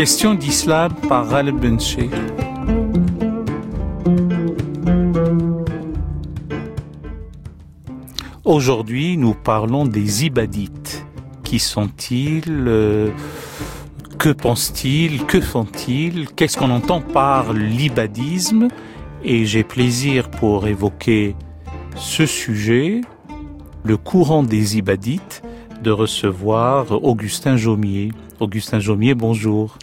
Question d'islam par Ghalib Benché. Aujourd'hui, nous parlons des ibadites. Qui sont-ils euh, Que pensent-ils Que font-ils Qu'est-ce qu'on entend par l'ibadisme? Et j'ai plaisir pour évoquer ce sujet, le courant des ibadites, de recevoir Augustin Jaumier. Augustin Jaumier, bonjour.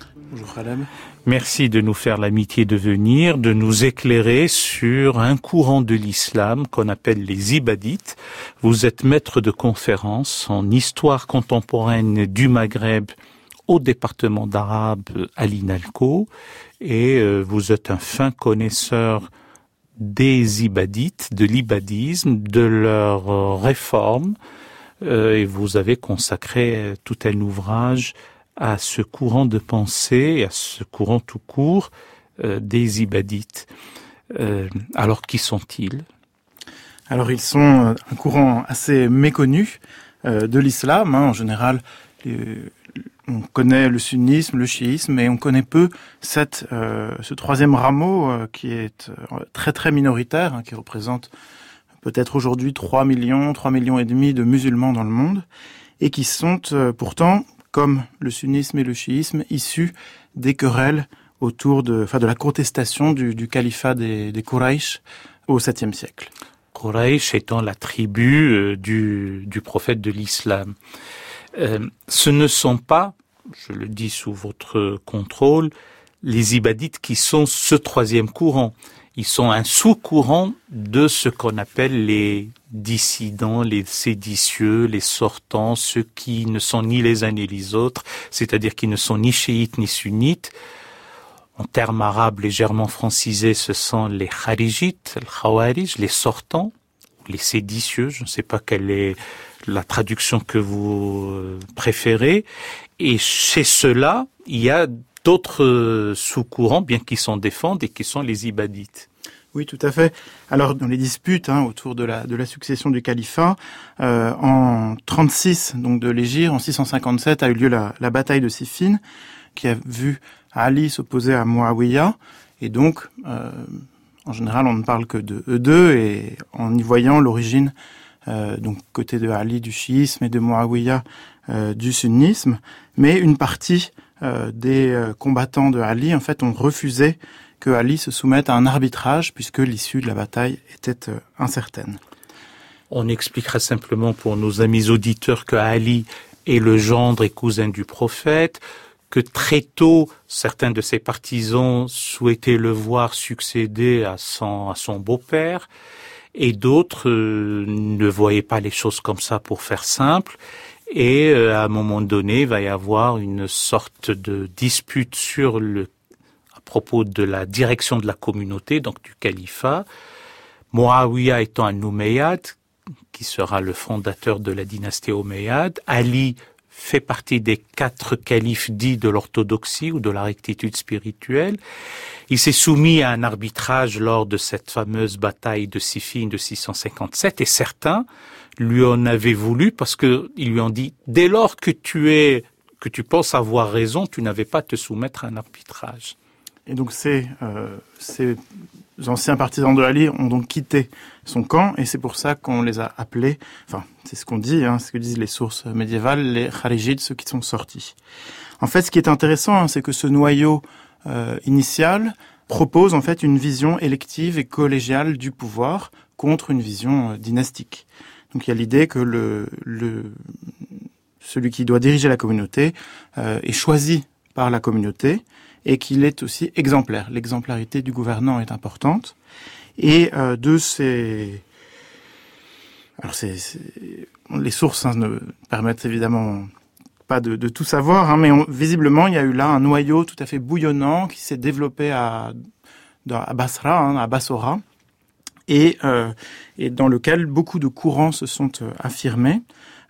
Merci de nous faire l'amitié de venir, de nous éclairer sur un courant de l'islam qu'on appelle les ibadites. Vous êtes maître de conférence en histoire contemporaine du Maghreb au département d'arabe à l'INALCO et euh, vous êtes un fin connaisseur des ibadites, de l'ibadisme, de leur euh, réforme, euh, et vous avez consacré tout un ouvrage à ce courant de pensée, à ce courant tout court euh, des ibadites. alors qui sont-ils? Alors ils sont un courant assez méconnu de l'islam. Hein. En général, on connaît le sunnisme, le chiisme, et on connaît peu cette, euh, ce troisième rameau euh, qui est euh, très très minoritaire, hein, qui représente peut-être aujourd'hui 3 millions, 3 millions et demi de musulmans dans le monde, et qui sont pourtant, comme le sunnisme et le chiisme, issus des querelles autour de, enfin, de la contestation du, califat des, des Quraysh au 7e siècle. Quraysh étant la tribu du, du prophète de l'islam. Euh, ce ne sont pas, je le dis sous votre contrôle, les ibadites qui sont ce troisième courant. Ils sont un sous-courant de ce qu'on appelle les dissidents, les séditieux, les sortants, ceux qui ne sont ni les uns ni les autres, c'est-à-dire qui ne sont ni chiites ni sunnites. En termes arabes légèrement francisés, ce sont les kharijites, les les sortants, les séditieux, je ne sais pas quelle est la traduction que vous euh, préférez. Et chez ceux-là, il y a d'autres euh, sous-courants, bien qu'ils s'en défendent, et qui sont les ibadites. Oui, tout à fait. Alors, dans les disputes hein, autour de la, succession du califat, euh, en 36 donc de l'Égypte, en 657 a eu lieu la, bataille de Siffin, qui a vu Ali s'opposer à Muawiyah, et donc, euh, en général, on ne parle que de eux deux, et en y voyant l'origine donc côté de Ali du chiisme et de Muawiyah du sunnisme, mais une partie des combattants de Ali en fait ont refusé que Ali se soumette à un arbitrage puisque l'issue de la bataille était incertaine. On expliquera simplement pour nos amis auditeurs que Ali est le gendre et cousin du prophète, que très tôt, certains de ses partisans souhaitaient le voir succéder à son, à son beau-père, et d'autres euh, ne voyaient pas les choses comme ça pour faire simple. Et euh, à un moment donné, il va y avoir une sorte de dispute sur le à propos de la direction de la communauté, donc du califat. Muawiyah étant un Umayyad, qui sera le fondateur de la dynastie Omeyyade, Ali fait partie des quatre califes dits de l'orthodoxie ou de la rectitude spirituelle. Il s'est soumis à un arbitrage lors de cette fameuse bataille de Siffin de 657 et certains lui en avaient voulu parce que ils lui ont dit dès lors que tu es que tu penses avoir raison, tu n'avais pas à te soumettre à un arbitrage. Et donc ces, euh, ces anciens partisans de Ali ont donc quitté son camp et c'est pour ça qu'on les a appelés, enfin c'est ce qu'on dit, hein, ce que disent les sources médiévales, les Kharijides, ceux qui sont sortis. En fait, ce qui est intéressant, hein, c'est que ce noyau euh, initial propose en fait une vision élective et collégiale du pouvoir contre une vision euh, dynastique. Donc il y a l'idée que celui qui doit diriger la communauté euh, est choisi par la communauté et qu'il est aussi exemplaire. L'exemplarité du gouvernant est importante. Et euh, de ces... Alors les sources hein, ne permettent évidemment pas de, de tout savoir, hein, mais visiblement il y a eu là un noyau tout à fait bouillonnant qui s'est développé à, à Basra, hein, à Bassora, et, euh, et dans lequel beaucoup de courants se sont euh, affirmés.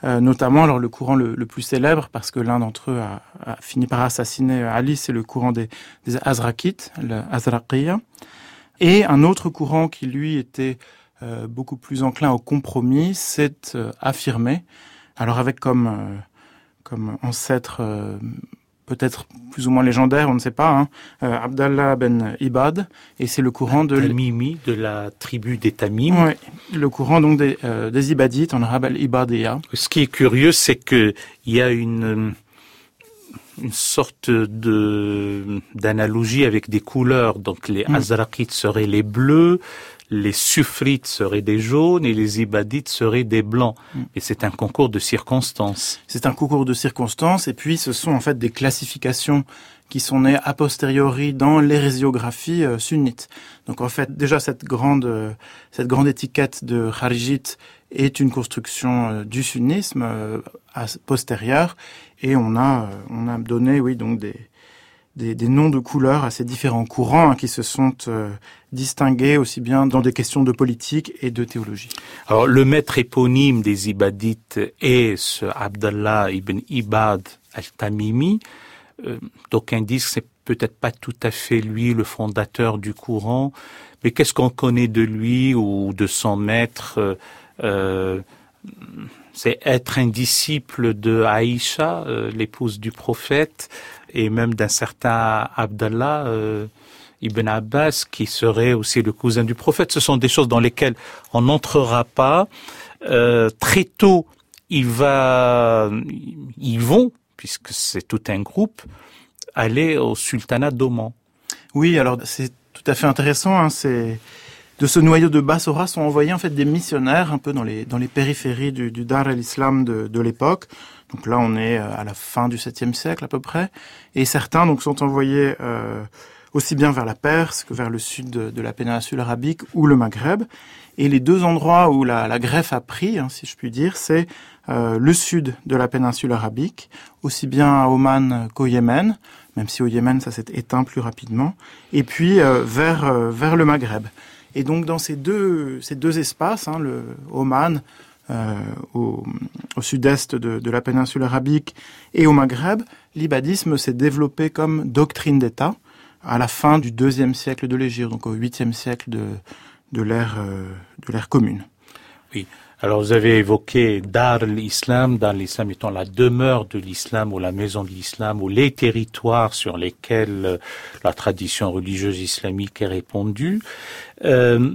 Euh, notamment alors le courant le, plus célèbre parce que l'un d'entre eux a, fini par assassiner Ali, c'est le courant des, des Azrakites, le Azraqiya, et un autre courant qui lui était euh, beaucoup plus enclin au compromis s'est euh, affirmé, alors avec comme comme ancêtre peut-être plus ou moins légendaire, on ne sait pas, hein, euh, Abdallah ben Ibad, et c'est le courant de Tamimi, de la tribu des Tamim. Oui, le courant donc des, euh, des Ibadites, en arabe al Ce qui est curieux, c'est que il y a une une sorte de d'analogie avec des couleurs. Donc les mm. Azraqites seraient les bleus, les Sufrites seraient des jaunes et les Ibadites seraient des blancs. Mm. Et c'est un concours de circonstances. C'est un concours de circonstances et puis ce sont en fait des classifications qui sont nées a posteriori dans l'hérésiographies euh, sunnites. Donc en fait déjà cette grande euh, cette grande étiquette de Kharijite est une construction euh, du sunnisme postérieure et on a on a donné oui donc des des, noms de couleurs à ces différents courants hein, qui se sont euh, distingués aussi bien dans des questions de politique et de théologie. Alors le maître éponyme des Ibadites est ce Abdallah ibn Ibad al-Tamimi. Euh, D'aucuns disent que c'est peut-être pas tout à fait lui le fondateur du courant, mais qu'est-ce qu'on connaît de lui ou de son maître euh, euh c'est être un disciple de Aïcha, l'épouse du prophète, et même d'un certain Abdallah euh, ibn Abbas qui serait aussi le cousin du prophète. Ce sont des choses dans lesquelles on n'entrera pas. Euh, très tôt, ils vont, puisque c'est tout un groupe, aller au sultanat d'Oman. Oui, alors c'est tout à fait intéressant. Hein, c'est de ce noyau de Bassora sont envoyés en fait des missionnaires un peu dans les périphéries du, Dar al-Islam de, de l'époque donc là, on est euh, à la fin du 7e siècle à peu près. Et certains donc sont envoyés euh, aussi bien vers la Perse que vers le sud de, la péninsule arabique ou le Maghreb. Et les deux endroits où la, la greffe a pris, hein, si je puis dire, c'est euh, le sud de la péninsule arabique, aussi bien à Oman qu'au Yémen, même si au Yémen ça s'est éteint plus rapidement, et puis vers vers le Maghreb. Et donc dans ces deux ces deux espaces, hein, le Oman euh, au, au sud-est de, de, la péninsule arabique et au Maghreb, l'ibadisme s'est développé comme doctrine d'État à la fin du deuxième siècle de l'Égypte, donc au huitième siècle de, de l'ère euh, de l'ère commune. Oui. Alors vous avez évoqué Dar l'Islam, Dar l'Islam étant la demeure de l'Islam ou la maison de l'Islam ou les territoires sur lesquels euh, la tradition religieuse islamique est répandue. Euh,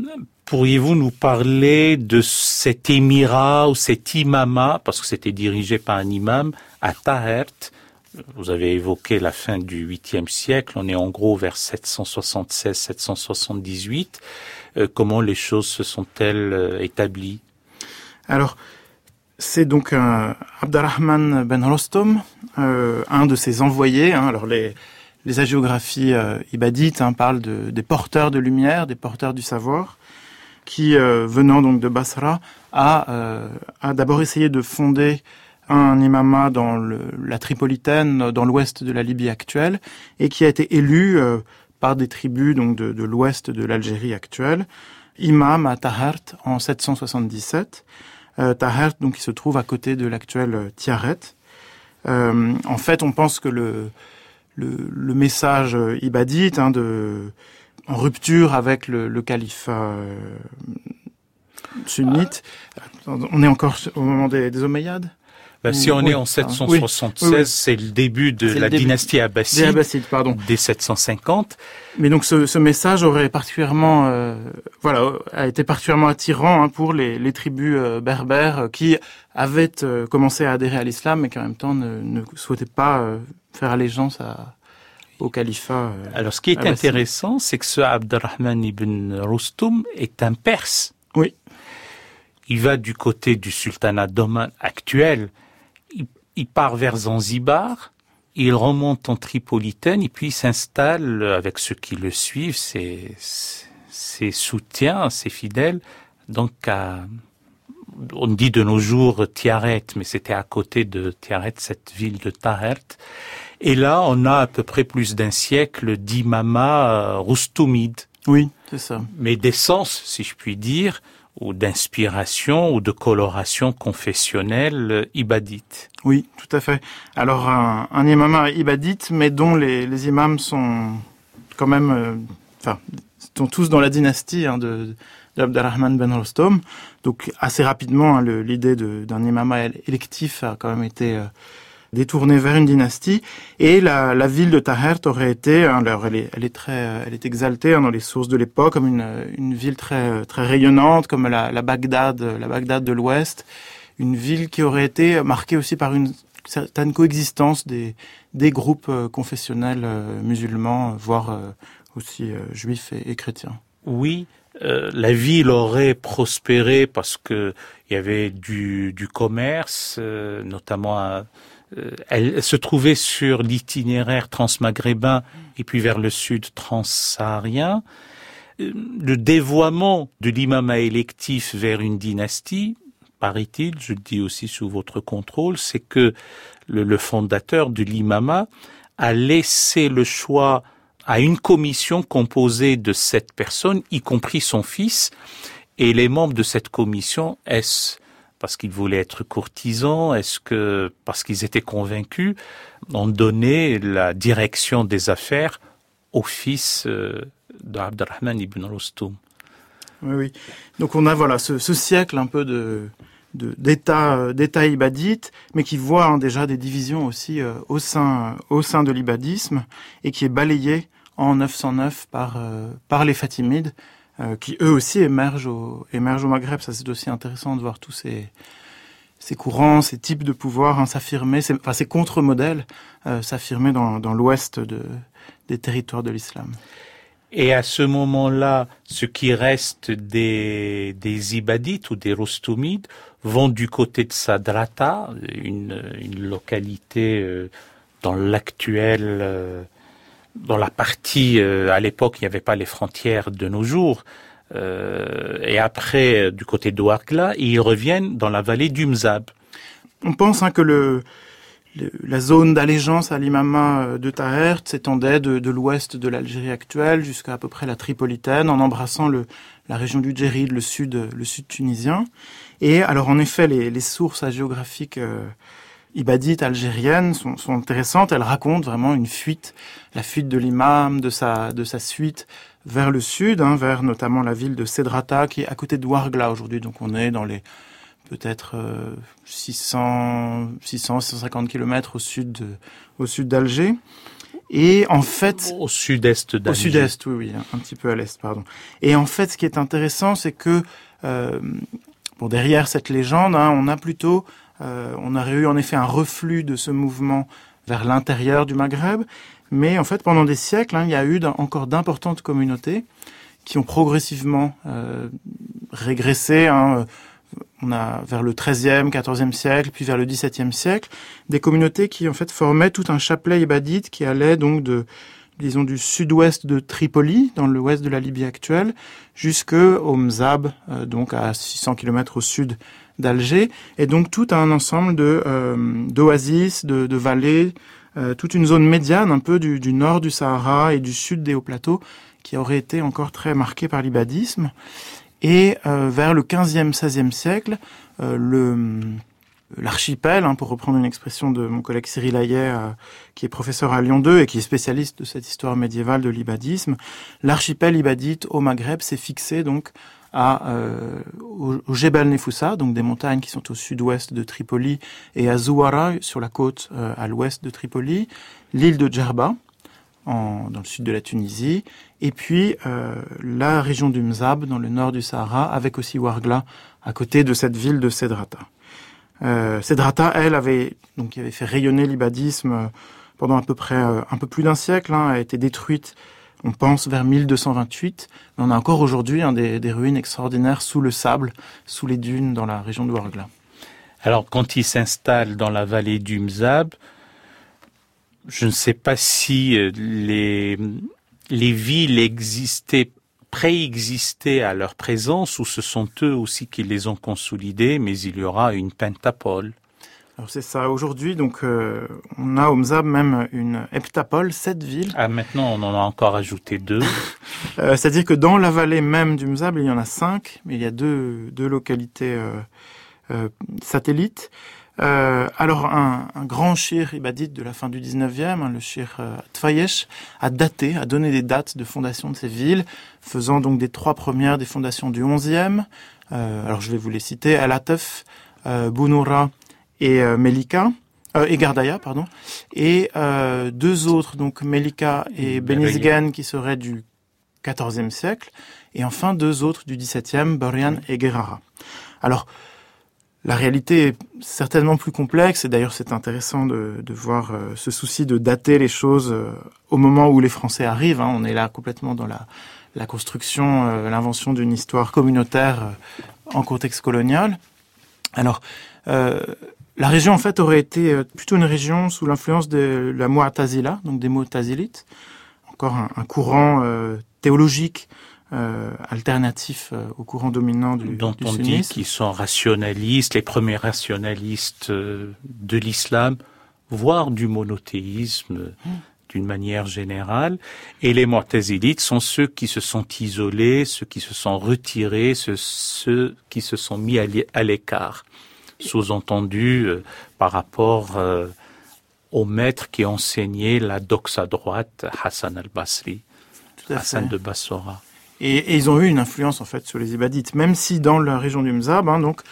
Pourriez-vous nous parler de cet émirat ou cet imama, parce que c'était dirigé par un imam, à Tahert? Vous avez évoqué la fin du 8e siècle, on est en gros vers 776-778. Euh, comment les choses se sont-elles euh, établies? Alors, c'est donc un Abdurrahman ben Rostom, euh, un de ses envoyés. Hein. alors les, les hagiographies ibadites hein, parlent de, des porteurs de lumière, des porteurs du savoir qui, euh, venant donc de Basra, a, euh, a d'abord essayé de fonder un imama dans la Tripolitaine, dans l'ouest de la Libye actuelle, et qui a été élu euh, par des tribus donc de, l'ouest de l'Algérie actuelle, imam à Tahert en 777. Euh, Tahert, donc, qui se trouve à côté de l'actuel Tiaret. En fait, on pense que le message ibadite hein, de en rupture avec le, le califat euh, sunnite. On est encore au moment des, des Omeyyades? Bah, si on est en 776, c'est le début de la dynastie abbasside, Abbassides, pardon. des 750. Mais donc ce, ce message aurait particulièrement, euh, voilà, a été particulièrement attirant hein, pour les, les tribus euh, berbères qui avaient commencé à adhérer à l'islam, mais qui en même temps ne, ne souhaitaient pas faire allégeance à, au califat. Euh, Alors, ce qui est intéressant, c'est que ce Abdurrahman ibn Rustum est un Perse. Oui. Il va du côté du sultanat d'Oman actuel. Il, part vers Zanzibar. Il remonte en Tripolitaine et puis il s'installe avec ceux qui le suivent, ses, ses soutiens, ses fidèles, donc à, on dit de nos jours Tiaret, mais c'était à côté de Tiaret, cette ville de Tahert. Et là, on a à peu près plus d'un siècle d'imama euh, roustumide. Oui, c'est ça. Mais d'essence, si je puis dire, ou d'inspiration ou de coloration confessionnelle euh, ibadite. Oui, tout à fait. Alors un, un imama ibadite, mais dont les, les imams sont quand même, euh, enfin, sont tous dans la dynastie hein, de d'Abdelrahman Ben Rostom. Donc assez rapidement, hein, l'idée d'un imama électif a quand même été détournée vers une dynastie. Et la, ville de Tahert aurait été, hein, alors elle est, très, elle est exaltée hein, dans les sources de l'époque comme une, ville très, très rayonnante, comme la, Bagdad, la Bagdad de l'Ouest, une ville qui aurait été marquée aussi par une certaine coexistence des, groupes euh, confessionnels euh, musulmans, voire euh, aussi juifs et, chrétiens. Oui, euh, la ville aurait prospéré parce que il y avait du, commerce, euh, notamment à, euh, elle se trouvait sur l'itinéraire transmaghrébin et puis vers le sud transsaharien. Le dévoiement de l'imam électif vers une dynastie, paraît-il, je le dis aussi sous votre contrôle, c'est que le, fondateur de l'imama a laissé le choix à une commission composée de sept personnes, y compris son fils, et les membres de cette commission, est-ce parce qu'ils voulaient être courtisans, est-ce que parce qu'ils étaient convaincus, ont donné la direction des affaires au fils euh, d'Abdurrahman ibn Rostum. Oui, oui. Donc on a voilà ce, siècle un peu de d'État euh, d'État ibadite, mais qui voit hein, déjà des divisions aussi euh, au sein au sein de l'ibadisme et qui est balayé en 909 par par les Fatimides, euh, qui eux aussi émergent au Maghreb. Ça c'est aussi intéressant de voir tous ces courants, ces types de pouvoir hein, s'affirmer, enfin ces contre-modèles euh, s'affirmer dans, l'ouest de, des territoires de l'islam. Et à ce moment-là, ce qui reste des, Ibadites ou des Rostumides vont du côté de Sadrata, une, une localité euh, dans l'actuel, euh, dans la partie, euh, à l'époque, il n'y avait pas les frontières de nos jours. Euh, et après, du côté d'Ouargla, ils reviennent dans la vallée du Mzab. On pense hein, que le, le, la zone d'allégeance à l'imama de Tahert s'étendait de, de l'ouest de l'Algérie actuelle jusqu'à à peu près la Tripolitaine, en embrassant le, la région du Djerid, le sud, le sud tunisien. Et alors en effet, les, les sources géographiques euh, ibadites algériennes sont, sont, intéressantes. Elles racontent vraiment une fuite, la fuite de l'imam, de sa, de sa suite vers le sud, hein, vers notamment la ville de Cedrata, qui est à côté de Ouargla aujourd'hui. Donc on est dans les peut-être euh, 600, 600, 650 kilomètres au sud, de, au sud d'Alger. Et en fait, au sud-est d'Alger. Au sud-est, oui, oui, un petit peu à l'est, pardon. Et en fait, ce qui est intéressant, c'est que euh, bon, derrière cette légende, hein, on a plutôt, euh, on aurait eu en effet un reflux de ce mouvement vers l'intérieur du Maghreb, mais en fait, pendant des siècles, hein, il y a eu encore d'importantes communautés qui ont progressivement euh, régressé. Hein, on a vers le XIIIe, XIVe siècle, puis vers le XVIIe siècle, des communautés qui en fait formaient tout un chapelet ibadite qui allait donc de disons du sud-ouest de Tripoli, dans l'ouest de la Libye actuelle, jusqu'au Mzab, euh, donc à 600 km au sud d'Alger, et donc tout un ensemble de euh, d'oasis, de, de, vallées, euh, toute une zone médiane un peu du, du, nord du Sahara et du sud des hauts plateaux, qui aurait été encore très marquée par l'ibadisme. Et euh, vers le 15e, 16e siècle, le l'archipel, hein, pour reprendre une expression de mon collègue Cyril euh, qui est professeur à Lyon 2 et qui est spécialiste de cette histoire médiévale de l'ibadisme, l'archipel ibadite au Maghreb s'est fixé donc à, euh, au, au Jebel Nefoussa, donc des montagnes qui sont au sud-ouest de Tripoli, et à Zouara, sur la côte euh, à l'ouest de Tripoli, l'île de Djerba, en, dans le sud de la Tunisie, et puis euh, la région du Mzab, dans le nord du Sahara, avec aussi Ouargla, à côté de cette ville de Cedrata. Euh, Cedrata, elle, avait, donc, avait fait rayonner l'ibadisme pendant à peu près euh, un peu plus d'un siècle, hein, a été détruite, on pense, vers 1228. Mais on a encore aujourd'hui des, ruines extraordinaires sous le sable, sous les dunes, dans la région de. Alors, quand il s'installe dans la vallée du Mzab, je ne sais pas si euh, les, les villes existaient préexistaient à leur présence ou ce sont eux aussi qui les ont consolidées, mais il y aura une pentapole. Alors c'est ça. Aujourd'hui, donc, euh, on a au Mzab même une heptapole, sept villes. Ah, maintenant, on en a encore ajouté deux. euh, C'est-à-dire que dans la vallée même du Mzab, il y en a cinq, mais il y a deux, deux localités euh, euh, satellites. Euh, alors, un, un, grand shir ibadite de la fin du 19e, hein, le shir euh, Tfayesh, a daté, a donné des dates de fondation de ces villes, faisant donc des trois premières des fondations du 11e. Euh, alors, je vais vous les citer, Al-Atef, euh, Bounoura et euh, Melika, euh, et Gardaya, pardon, et euh, deux autres, donc Melika et Benizgen, qui seraient du XIVe siècle, et enfin deux autres du XVIIe, Borian et Guerrara. Alors, la réalité est certainement plus complexe, et d'ailleurs c'est intéressant de, de voir euh, ce souci de dater les choses au moment où les Français arrivent. Hein. On est là complètement dans la, la construction, l'invention d'une histoire communautaire en contexte colonial. Alors, la région en fait aurait été plutôt une région sous l'influence de la Mu'tazila, donc des Mu'tazilites, encore un, un courant théologique euh, alternatif euh, au courant dominant du, dont du on dit qu'ils sont rationalistes, les premiers rationalistes euh, de l'islam, voire du monothéisme mmh. d'une manière générale. Et les Mu'tazilites sont ceux qui se sont isolés, ceux qui se sont retirés, ceux, ceux qui se sont mis à l'écart. Sous-entendu euh, par rapport euh, au maître qui enseignait la doxa à droite, Hassan al-Basri, Hassan de Bassora. Et, et, ils ont eu une influence en fait sur les Ibadites, même si dans la région du Mzab, hein, donc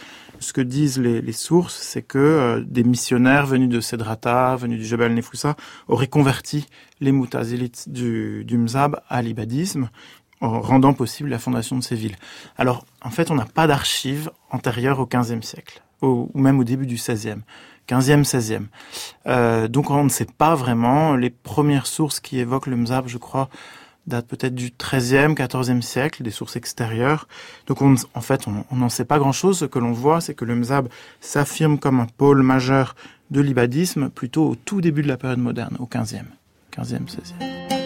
ce que disent les, les sources, c'est que euh, des missionnaires venus de Sedrata, venus du Jebel Nefoussa, auraient converti les Moutazilites du, du Mzab à l'ibadisme, en rendant possible la fondation de ces villes. Alors, en fait, on n'a pas d'archives antérieures au XVe siècle, ou même au début du XVIe. 15e, 16e. Euh, donc on ne sait pas vraiment. Les premières sources qui évoquent le Mzab, je crois, date peut-être du 13e, 14e siècle, des sources extérieures. Donc on, en fait, on n'en sait pas grand-chose. Ce que l'on voit, c'est que le Mzab s'affirme comme un pôle majeur de l'ibadisme plutôt au tout début de la période moderne, au 15e, 15e, 16e.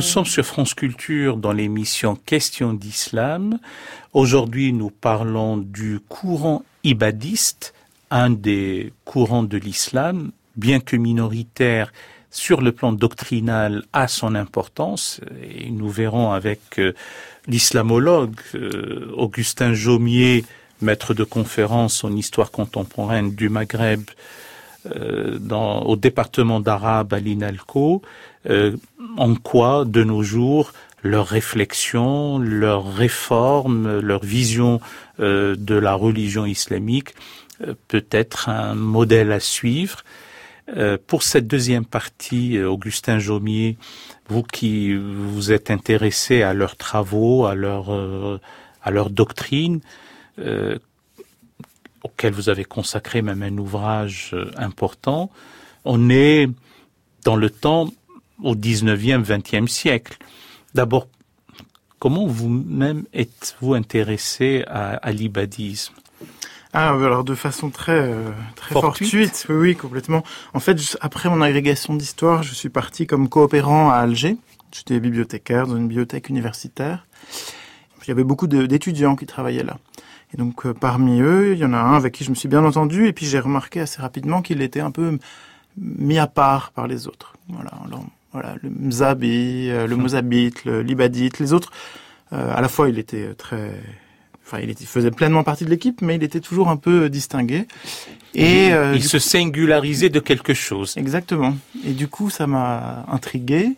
Sommes sur France Culture dans l'émission Question d'Islam. Aujourd'hui, nous parlons du courant ibadiste, un des courants de l'islam, bien que minoritaire sur le plan doctrinal, a son importance. Et nous verrons avec euh, l'islamologue euh, Augustin Jaumier, maître de conférence en histoire contemporaine du Maghreb, euh, dans, au département d'arabe à l'INALCO, euh, en quoi, de nos jours, leur réflexion, leur réforme, leur vision euh, de la religion islamique euh, peut être un modèle à suivre. Euh, pour cette deuxième partie, Augustin Jaumier, vous qui vous êtes intéressé à leurs travaux, à leur, à leur doctrine, auquel vous avez consacré même un ouvrage important, on est dans le temps au 19e, 20e siècle. D'abord, comment vous-même êtes-vous intéressé à, à l'ibadisme? Ah, alors de façon très euh, très fortuite. fortuite. Oui, oui, complètement. En fait, après mon agrégation d'histoire, je suis parti comme coopérant à Alger. J'étais bibliothécaire dans une bibliothèque universitaire. Il y avait beaucoup d'étudiants qui travaillaient là. Et donc euh, parmi eux, il y en a un avec qui je me suis bien entendu, et puis j'ai remarqué assez rapidement qu'il était un peu mis à part par les autres. Voilà. Alors, voilà, le Mzabi, euh, le Mozabite, le Libadite, les autres. Euh, à la fois, il était très enfin, il, faisait pleinement partie de l'équipe, mais il était toujours un peu distingué. Et il, il se singularisait de quelque chose. Exactement. Et du coup, ça m'a intrigué.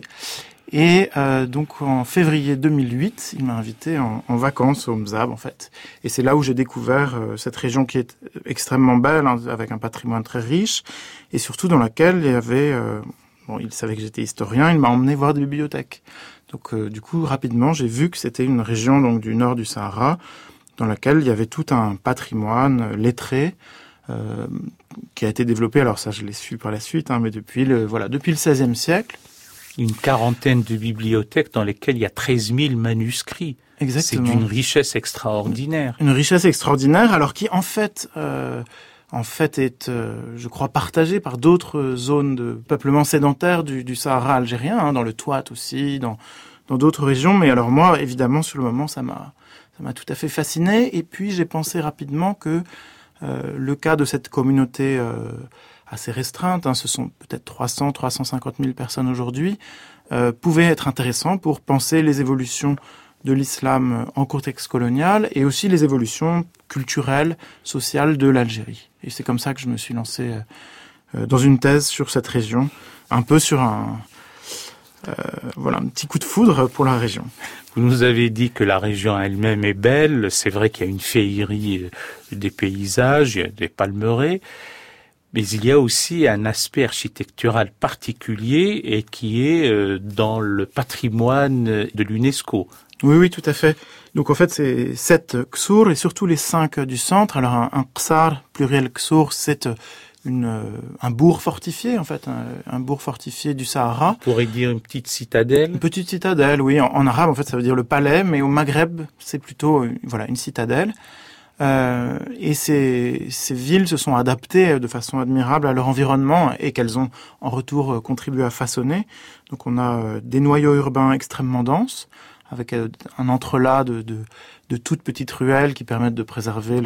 Et euh, donc en février 2008, il m'a invité en, vacances au Mzab en fait. Et c'est là où j'ai découvert euh, cette région qui est extrêmement belle, hein, avec un patrimoine très riche, et surtout dans laquelle il y avait, euh, bon, il savait que j'étais historien, il m'a emmené voir des bibliothèques. Donc du coup, rapidement, j'ai vu que c'était une région donc du nord du Sahara, dans laquelle il y avait tout un patrimoine lettré. Qui a été développé, alors ça je l'ai su par la suite, hein, mais depuis le, voilà, depuis le XVIe siècle, une quarantaine de bibliothèques dans lesquelles il y a 13 000 manuscrits. Exactement. C'est d'une richesse extraordinaire. Une richesse extraordinaire, alors qui en fait, euh, en fait est, euh, je crois, partagée par d'autres zones de peuplement sédentaire du, du Sahara algérien, hein, dans le Touat aussi, dans dans d'autres régions. Mais alors moi, évidemment, sur le moment, ça m'a ça m'a tout à fait fasciné. Et puis j'ai pensé rapidement que euh, le cas de cette communauté euh, assez restreinte, hein, ce sont peut-être 300, 350 000 personnes aujourd'hui, euh, pouvait être intéressant pour penser les évolutions de l'islam en contexte colonial et aussi les évolutions culturelles, sociales de l'Algérie. Et c'est comme ça que je me suis lancé euh, dans une thèse sur cette région, un peu sur un, euh, voilà, un petit coup de foudre pour la région. Vous nous avez dit que la région elle-même est belle. C'est vrai qu'il y a une féerie des paysages, il y a des palmeraies mais il y a aussi un aspect architectural particulier et qui est euh, dans le patrimoine de l'UNESCO. Oui, oui, tout à fait. Donc en fait, c'est sept ksur et surtout les cinq du centre. Alors un, un ksar, pluriel ksur, c'est une, un bourg fortifié, en fait, un, un, bourg fortifié du Sahara. On pourrait dire une petite citadelle? Une petite citadelle, oui. En, en, arabe, en fait, ça veut dire le palais, mais au Maghreb, c'est plutôt, voilà, une citadelle. Euh, et ces, ces, villes se sont adaptées de façon admirable à leur environnement et qu'elles ont en retour contribué à façonner. Donc on a euh, des noyaux urbains extrêmement denses, avec euh, un entrelac de, de, toutes petites ruelles qui permettent de préserver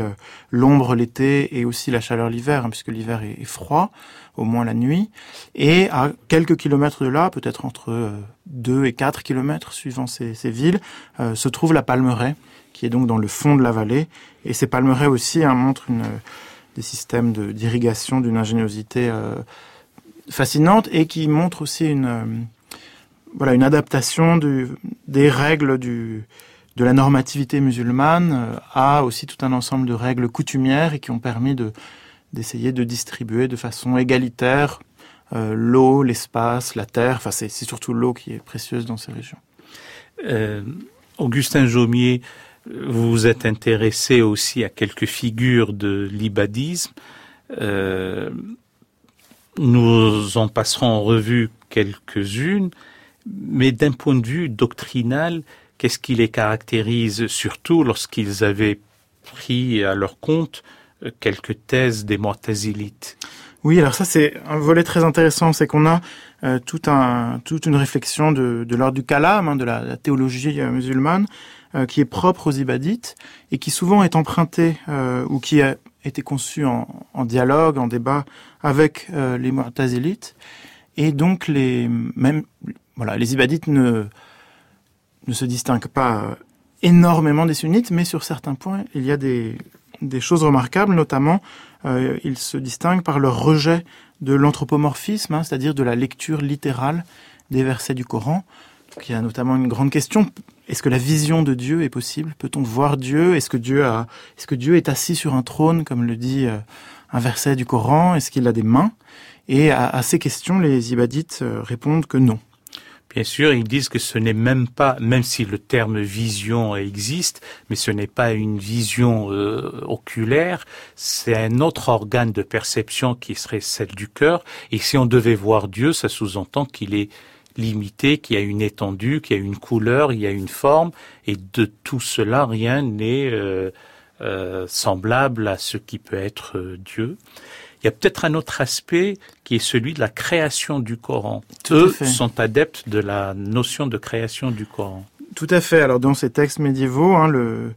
l'ombre l'été et aussi la chaleur l'hiver, hein, puisque l'hiver est, froid, au moins la nuit. Et à quelques kilomètres de là, peut-être entre 2 et 4 kilomètres suivant ces, ces villes, euh, se trouve la Palmeraie, qui est donc dans le fond de la vallée. Et ces palmeraies aussi hein, montrent des systèmes d'irrigation d'une ingéniosité euh, fascinante et qui montrent aussi une, euh, voilà, une adaptation des règles de la normativité musulmane euh, à aussi tout un ensemble de règles coutumières et qui ont permis de d'essayer de distribuer de façon égalitaire l'eau, l'espace, la terre. Enfin, c'est surtout l'eau qui est précieuse dans ces régions. Augustin Jaumier, vous vous êtes intéressé aussi à quelques figures de l'ibadisme. Euh, nous en passerons en revue quelques-unes, mais d'un point de vue doctrinal, qu'est-ce qui les caractérise, surtout lorsqu'ils avaient pris à leur compte quelques thèses des Mu'tazilites Oui, alors ça c'est un volet très intéressant, c'est qu'on a euh, tout toute une réflexion de, l'ordre du kalam, hein, de la, théologie euh, musulmane, euh, qui est propre aux ibadites et qui souvent est empruntée ou qui a été conçue en, dialogue, en débat avec les mu'tazilites. Et donc les même voilà, les ibadites ne ne se distinguent pas énormément des sunnites, mais sur certains points, il y a des choses remarquables, notamment ils se distinguent par leur rejet de l'anthropomorphisme, hein, c'est-à-dire de la lecture littérale des versets du Coran. Donc, il y a notamment une grande question est-ce que la vision de Dieu est possible? Peut-on voir Dieu? Est-ce que Dieu a, est-ce que Dieu est assis sur un trône, comme le dit euh, un verset du Coran? Est-ce qu'il a des mains? Et à, à, ces questions, les ibadites euh, répondent que non. Bien sûr, ils disent que ce n'est même pas, même si le terme vision existe, mais ce n'est pas une vision euh, oculaire, c'est un autre organe de perception qui serait celle du cœur. Et si on devait voir Dieu, ça sous-entend qu'il est limité, qu'il y a une étendue, qu'il y a une couleur, il y a une forme, et de tout cela, rien n'est euh, euh, semblable à ce qui peut être Dieu. Il y a peut-être un autre aspect qui est celui de la création du Coran. Tout Eux sont adeptes de la notion de création du Coran. Tout à fait. Alors dans ces textes médiévaux, hein, le,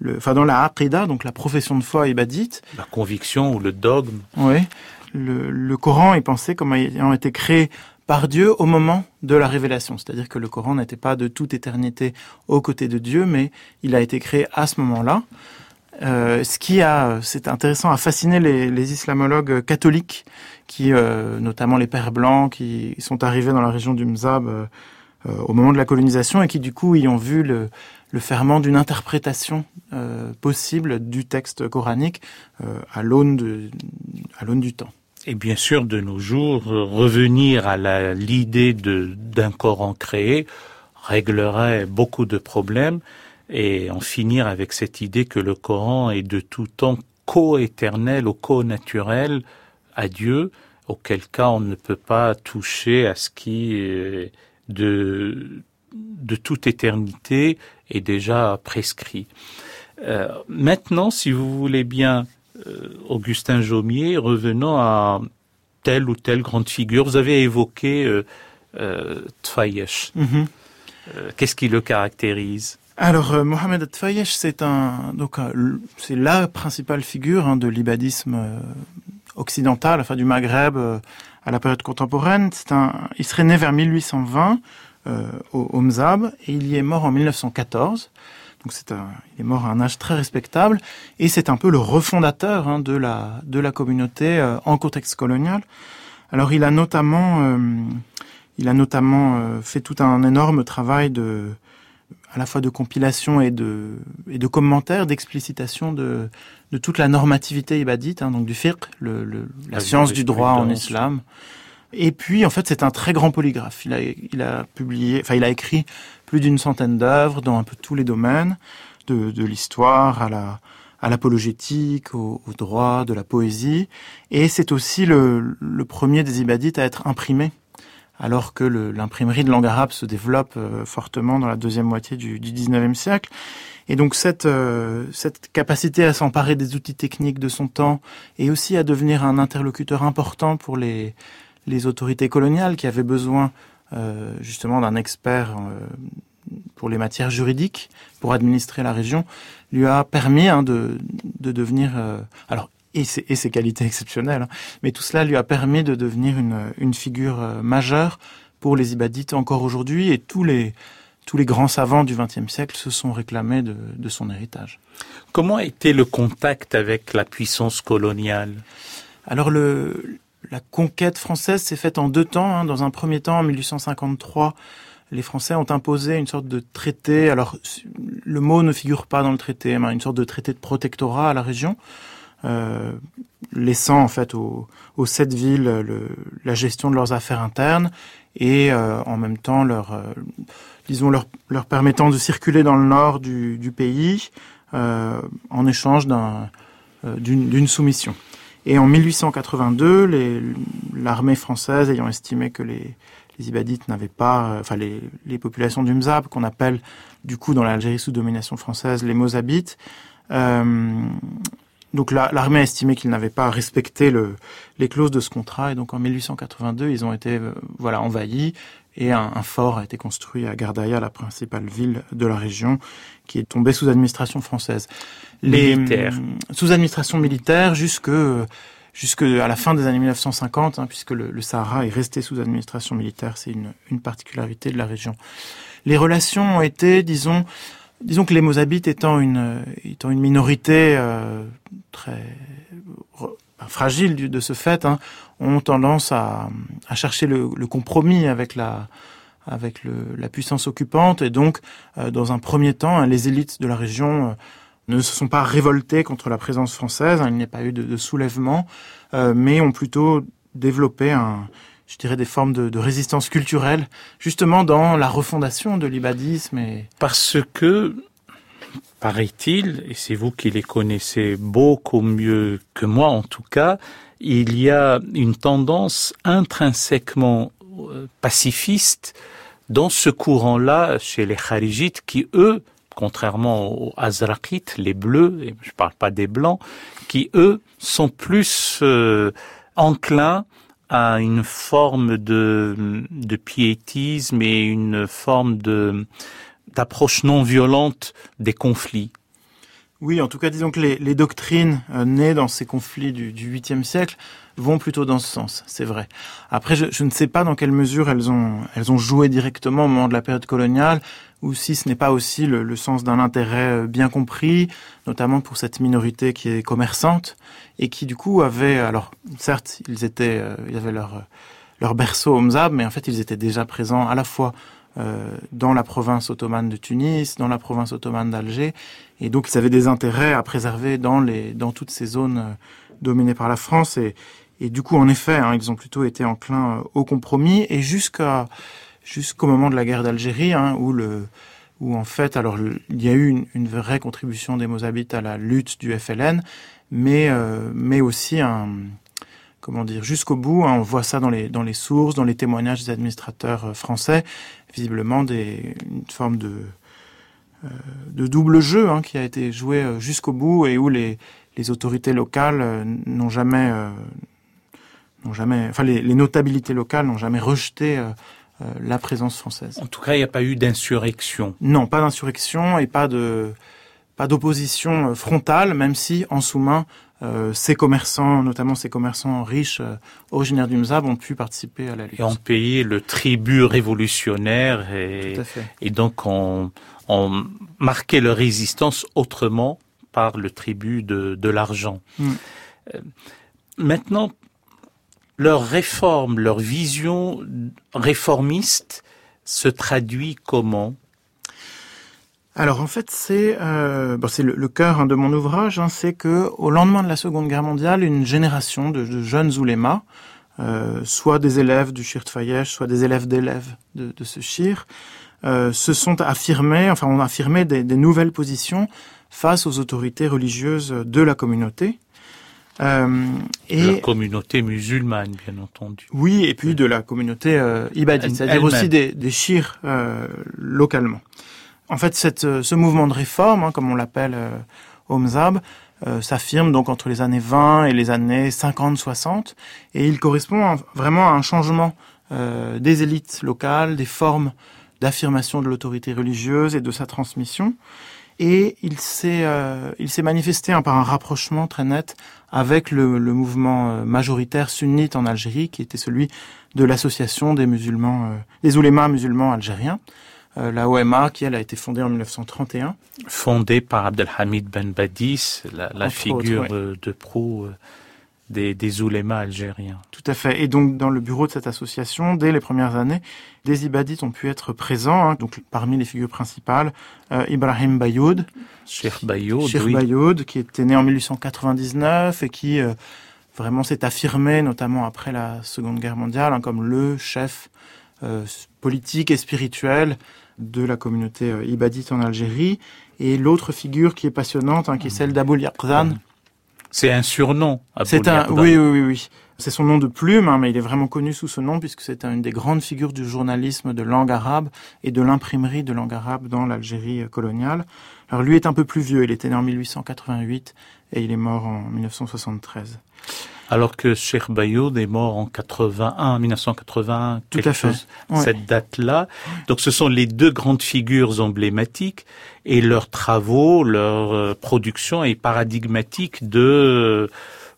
le, enfin dans la aqidah, donc la profession de foi ibadite, la conviction ou le dogme. Oui, le, le Coran est pensé comme ayant été créé par Dieu au moment de la révélation. C'est-à-dire que le Coran n'était pas de toute éternité aux côtés de Dieu, mais il a été créé à ce moment-là. Euh, ce qui a, c'est intéressant, a fasciné les, islamologues catholiques, qui, euh, notamment les pères blancs, qui sont arrivés dans la région du Mzab euh, au moment de la colonisation et qui du coup y ont vu le, ferment d'une interprétation possible du texte coranique à l'aune à l'aune du temps. Et bien sûr, de nos jours, revenir à l'idée d'un Coran créé réglerait beaucoup de problèmes et en finir avec cette idée que le Coran est de tout temps co-éternel ou co-naturel à Dieu, auquel cas on ne peut pas toucher à ce qui est de, de toute éternité est déjà prescrit. Euh, maintenant, si vous voulez bien, euh, Augustin Jaumier, revenons à telle ou telle grande figure. Vous avez évoqué euh, euh, Tfayesh. Mm -hmm. euh, Qu'est-ce qui le caractérise? Alors, euh, Mohamed Tfayesh, c'est un donc c'est la principale figure hein, de l'ibadisme euh, occidental, enfin du Maghreb euh, à la période contemporaine. C'est un, il serait né vers 1820 euh, au, au Mzab et il y est mort en 1914. Donc c'est un, il est mort à un âge très respectable et c'est un peu le refondateur hein, de la de la communauté en contexte colonial. Alors il a notamment il a notamment fait tout un énorme travail de à la fois de compilation et de et de commentaires, d'explicitation de de toute la normativité ibadite, hein, donc du fiqh, le, le, la, la science du droit en islam. Et puis, en fait, c'est un très grand polygraphe. Il a, il a publié, enfin, il a écrit plus d'une centaine d'œuvres dans un peu tous les domaines, de, de l'histoire à la, à l'apologétique, au, au, droit, de la poésie. Et c'est aussi le, le, premier des ibadites à être imprimé, alors que l'imprimerie de langue arabe se développe euh, fortement dans la deuxième moitié du, du 19e siècle. Et donc cette, euh, cette capacité à s'emparer des outils techniques de son temps et aussi à devenir un interlocuteur important pour les, autorités coloniales qui avaient besoin euh, justement d'un expert pour les matières juridiques pour administrer la région lui a permis hein, de, de devenir et ses, et ses qualités exceptionnelles, mais tout cela lui a permis de devenir une, une figure euh, majeure pour les Ibadites encore aujourd'hui et tous les tous les grands savants du XXe siècle se sont réclamés de, de son héritage. Comment a été le contact avec la puissance coloniale? Alors le, la conquête française s'est faite en deux temps. Hein. Dans un premier temps, en 1853, les Français ont imposé une sorte de traité. Alors le mot ne figure pas dans le traité, mais une sorte de traité de protectorat à la région. Euh, laissant en fait aux, sept villes le, la gestion de leurs affaires internes et euh, en même temps leur euh, disons leur, leur permettant de circuler dans le nord du, pays en échange d'un d'une soumission. Et en 1882, l'armée française ayant estimé que les, les Ibadites n'avaient pas, enfin les, les populations du Mzab, qu'on appelle du coup dans l'Algérie sous domination française les Mozabites, donc l'armée a estimé qu'ils n'avaient pas respecté le, les clauses de ce contrat et donc en 1882 ils ont été euh, voilà envahis et un, un, fort a été construit à Gardaïa, la principale ville de la région, qui est tombée sous administration française. Les militaires. sous administration militaire jusque jusque à la fin des années 1950, hein, puisque le, le, Sahara est resté sous administration militaire, c'est une, une particularité de la région. Les relations ont été, disons, disons que les Mozabites étant une étant une minorité euh, très fragile de ce fait, hein, ont tendance à, chercher le, compromis avec la avec la puissance occupante. Et donc euh, dans un premier temps hein, les élites de la région euh, ne se sont pas révoltées contre la présence française, hein, il n'y a pas eu de, soulèvement, mais ont plutôt développé un, je dirais des formes de, résistance culturelle, justement dans la refondation de l'ibadisme. Et... Parce que, paraît-il, et c'est vous qui les connaissez beaucoup mieux que moi en tout cas, il y a une tendance intrinsèquement pacifiste dans ce courant-là chez les Kharijites qui, eux, contrairement aux Azraqites, les bleus, et je ne parle pas des blancs, qui, eux, sont plus euh, enclins à une forme de, de piétisme et une forme d'approche non violente des conflits. Oui, en tout cas, disons que les, doctrines euh, nées dans ces conflits du, du 8e siècle vont plutôt dans ce sens, c'est vrai. Après, je, ne sais pas dans quelle mesure elles ont, joué directement au moment de la période coloniale, ou si ce n'est pas aussi le, le sens d'un intérêt euh, bien compris, notamment pour cette minorité qui est commerçante, et qui du coup avait, alors certes, ils étaient, euh, ils avaient leur, leur berceau au Mzab, mais en fait, ils étaient déjà présents à la fois euh, dans la province ottomane de Tunis, dans la province ottomane d'Alger, et donc ils avaient des intérêts à préserver dans, les, dans toutes ces zones euh, dominées par la France. Et, et du coup, en effet, hein, ils ont plutôt été enclins euh, au compromis, et jusqu'à jusqu'au moment de la guerre d'Algérie, hein, où le où en fait, alors il y a eu une, une vraie contribution des Mozabites à la lutte du FLN, mais euh, mais aussi un comment dire, jusqu'au bout. Hein, on voit ça dans les, dans les sources, dans les témoignages des administrateurs euh, français, visiblement des, une forme de, euh, de double jeu hein, qui a été joué jusqu'au bout et où les, les autorités locales n'ont jamais, euh, n'ont jamais, enfin les, les notabilités locales n'ont jamais rejeté euh, la présence française. En tout cas, il n'y a pas eu d'insurrection. Non, pas d'insurrection et pas de pas d'opposition euh, frontale, même si en sous-main euh, ces commerçants, notamment ces commerçants riches euh, originaires du Mzab, ont pu participer à la lutte. Et ont payé le tribut révolutionnaire et, et donc ont, marqué leur résistance autrement par le tribut de, de l'argent. Mm. Euh, maintenant, leur réforme, leur vision réformiste se traduit comment? Alors en fait c'est euh, bon, c'est le, le cœur hein, de mon ouvrage, hein, c'est que au lendemain de la Seconde Guerre mondiale, une génération de, de jeunes oulémas, euh, soit des élèves du Shir Tfayesh, soit des élèves d'élèves de, de, ce Shir, euh, se sont affirmés, enfin ont affirmé des, des, nouvelles positions face aux autorités religieuses de la communauté. Euh, et la communauté musulmane, bien entendu. Oui, et puis de la communauté euh, ibadite, c'est-à-dire aussi des, des shirs euh, localement. En fait, cette, euh, ce mouvement de réforme, hein, comme on l'appelle euh, au Mzab, euh, s'affirme donc entre les années 20 et les années 50-60, et il correspond vraiment à un changement euh, des élites locales, des formes d'affirmation de l'autorité religieuse et de sa transmission. Et il s'est manifesté hein, par un rapprochement très net avec le, le, mouvement majoritaire sunnite en Algérie, qui était celui de l'association des musulmans, des oulémas musulmans algériens. Euh, la OMA, qui elle a été fondée en 1931. Fondée par Abdelhamid Ben Badis, la, la figure autres, ouais. de pro euh, des, des oulémas algériens. Tout à fait. Et donc, dans le bureau de cette association, dès les premières années, des ibadites ont pu être présents. Hein, donc, parmi les figures principales, euh, Ibrahim Bayoud, Cheikh Bayoud, Cheikh oui. Bayoud, qui était né en 1899 et qui euh, vraiment s'est affirmé, notamment après la Seconde Guerre mondiale, hein, comme le chef euh, politique et spirituel de la communauté euh, ibadite en Algérie. Et l'autre figure qui est passionnante, hein, qui est celle d'Abou Yaqzan. C'est un surnom. C'est un, oui, oui, oui, oui. C'est son nom de plume, hein, mais il est vraiment connu sous ce nom puisque c'est une des grandes figures du journalisme de langue arabe et de l'imprimerie de langue arabe dans l'Algérie coloniale. Alors lui est un peu plus vieux, il était né en 1888 et il est mort en 1973. Alors que Cheikh Bayoud est mort en 81, 1981, Tout à fait. Chose, ouais. cette date-là. Donc ce sont les deux grandes figures emblématiques et leurs travaux, leur euh, production est paradigmatique de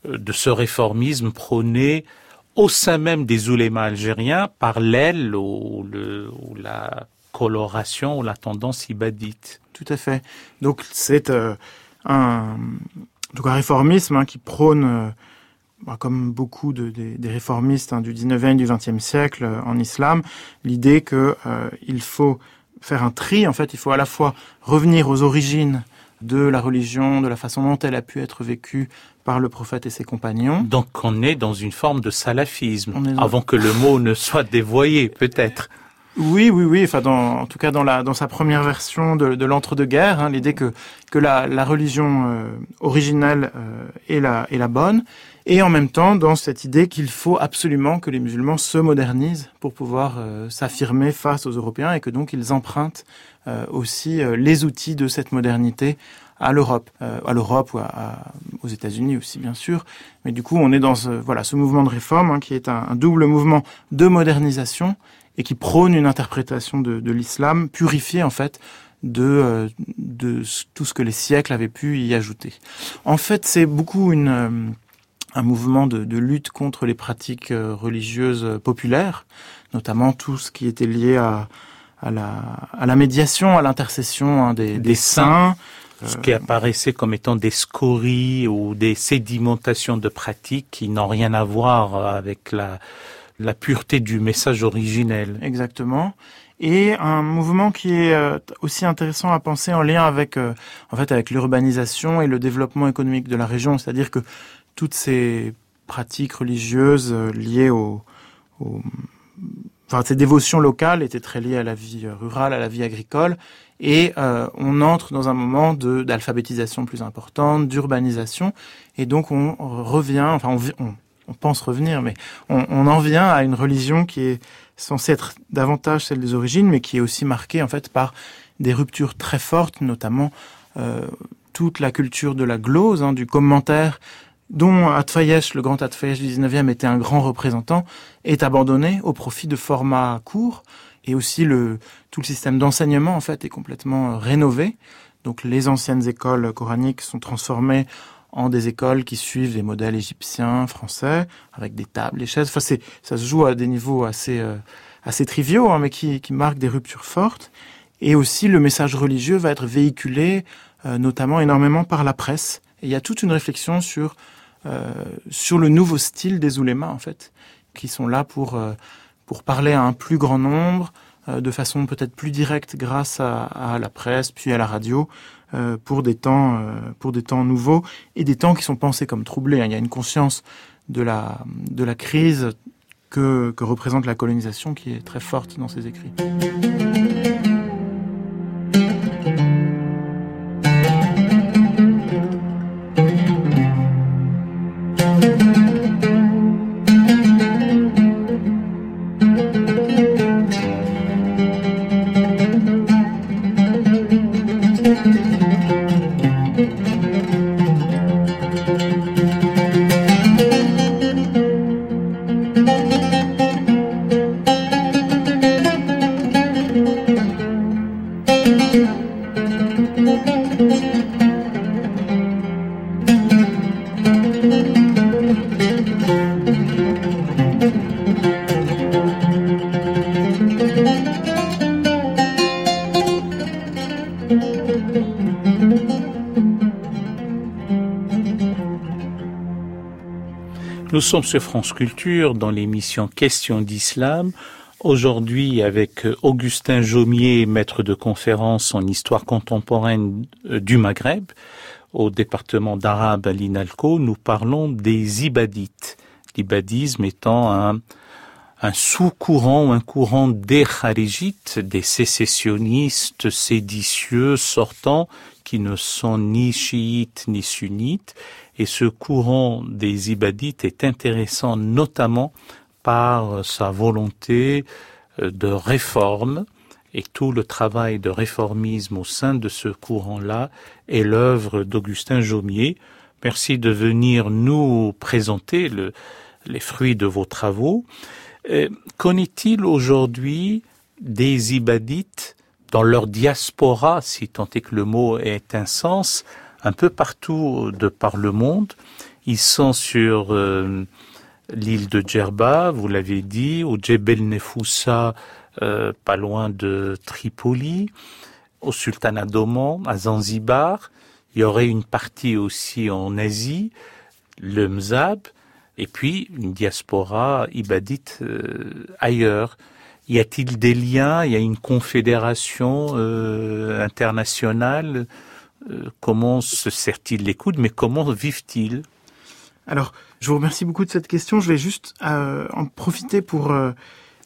de ce réformisme prôné au sein même des oulémas algériens par l'aile ou, la coloration ou la tendance ibadite. Tout à fait. Donc c'est euh, un, donc un réformisme hein, qui prône, euh, bah, comme beaucoup de, de, des réformistes hein, du 19e et du 20e siècle euh, en islam, l'idée qu'il euh, faut faire un tri. En fait, il faut à la fois revenir aux origines de la religion, de la façon dont elle a pu être vécue par le prophète et ses compagnons. Donc on est dans une forme de salafisme, dans... avant que le mot ne soit dévoyé, peut-être. Oui, oui, oui. Enfin, dans, en tout cas, dans la dans sa première version de, de l'entre-deux-guerres, hein, l'idée que que la, la religion euh, originelle euh, est la est la bonne, et en même temps dans cette idée qu'il faut absolument que les musulmans se modernisent pour pouvoir euh, s'affirmer face aux Européens et que donc ils empruntent euh, aussi euh, les outils de cette modernité à l'Europe, euh, à l'Europe ou à, à, aux États-Unis aussi bien sûr. Mais du coup, on est dans ce, voilà ce mouvement de réforme hein, qui est un, un double mouvement de modernisation et qui prône une interprétation de, de l'islam purifiée en fait de, de tout ce que les siècles avaient pu y ajouter. En fait, c'est beaucoup une un mouvement de, de, lutte contre les pratiques religieuses populaires, notamment tout ce qui était lié à, à, la, à la médiation, à l'intercession hein, des, des, saints, ce qui apparaissait comme étant des scories ou des sédimentations de pratiques qui n'ont rien à voir avec la, pureté du message originel. Exactement. Et un mouvement qui est euh, aussi intéressant à penser en lien avec, euh, en fait, avec l'urbanisation et le développement économique de la région. C'est-à-dire que toutes ces pratiques religieuses euh, liées au, au ces dévotions locales étaient très liées à la vie rurale, à la vie agricole, et euh, on entre dans un moment d'alphabétisation plus importante, d'urbanisation, et donc on revient, enfin on, pense revenir, mais on, on, en vient à une religion qui est censée être davantage celle des origines, mais qui est aussi marquée en fait par des ruptures très fortes, notamment euh, toute la culture de la glose, hein, du commentaire, dont Atfayesh, le grand Atfayesh du 19e, était un grand représentant, est abandonné au profit de formats courts, et aussi le tout le système d'enseignement en fait est complètement euh, rénové. Donc les anciennes écoles coraniques sont transformées en des écoles qui suivent des modèles égyptiens, français, avec des tables, des chaises. Enfin, c'est, ça se joue à des niveaux assez, euh, assez triviaux, hein, mais qui, qui marquent des ruptures fortes. Et aussi, le message religieux va être véhiculé, euh, notamment énormément par la presse. Et il y a toute une réflexion sur, sur le nouveau style des oulémas, en fait, qui sont là pour, pour parler à un plus grand nombre, euh, de façon peut-être plus directe grâce à, la presse, puis à la radio, euh, pour des temps, euh, pour des temps nouveaux et des temps qui sont pensés comme troublés. Hein. Il y a une conscience de la, de la crise que, que représente la colonisation qui est très forte dans ces écrits. Sommes sur France Culture dans l'émission Questions d'Islam. Aujourd'hui avec Augustin Jaumier, maître de conférence en histoire contemporaine euh, du Maghreb au département d'arabe à l'INALCO, nous parlons des ibadites. L'ibadisme étant un, un sous-courant, un courant des kharijites, des sécessionnistes séditieux sortants qui ne sont ni chiites ni sunnites et ce courant des ibadites est intéressant notamment par sa volonté euh, de réforme et tout le travail de réformisme au sein de ce courant-là est l'œuvre d'Augustin Jaumier. Merci de venir nous présenter le, les fruits de vos travaux. Euh, est-il aujourd'hui des ibadites dans leur diaspora, si tant est que le mot ait un sens, un peu partout de par le monde. Ils sont sur euh, l'île de Djerba, vous l'avez dit, au Djebel Nefoussa, euh, pas loin de Tripoli, au Sultanat d'Oman, à Zanzibar. Il y aurait une partie aussi en Asie, le Mzab, et puis une diaspora ibadite euh, ailleurs. Y a-t-il des liens? Y a une confédération internationale? Comment se serrent-ils les coudes, mais comment vivent-ils? Alors, je vous remercie beaucoup de cette question. Je vais juste euh, en profiter pour euh,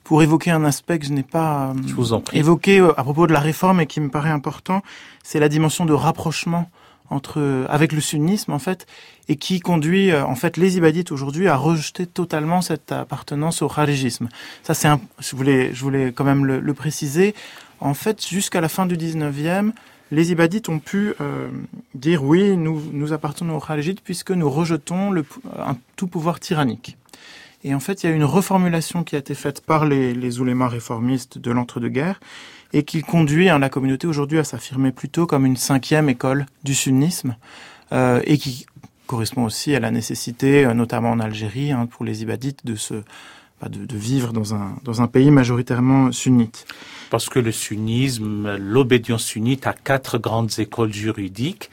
pour évoquer un aspect que je n'ai pas je vous en prie. évoqué à propos de la réforme et qui me paraît important. C'est la dimension de rapprochement entre avec le sunnisme en fait et qui conduit en fait les ibadites aujourd'hui à rejeter totalement cette appartenance au kharijisme. Ça c'est un je voulais je voulais quand même le, le préciser. En fait, jusqu'à la fin du 19e, les ibadites ont pu euh, dire oui, nous, nous appartenons aux khalijites puisque nous rejetons le, un tout pouvoir tyrannique. Et en fait, il y a une reformulation qui a été faite par les, les oulémas réformistes de l'entre-deux-guerres et qui conduit hein, la communauté aujourd'hui à s'affirmer plutôt comme une cinquième école du sunnisme euh, et qui correspond aussi à la nécessité, euh, notamment en Algérie, hein, pour les ibadites, de se bah, de, vivre dans un, dans un pays majoritairement sunnite. Parce que le sunnisme, l'obédience sunnite a quatre grandes écoles juridiques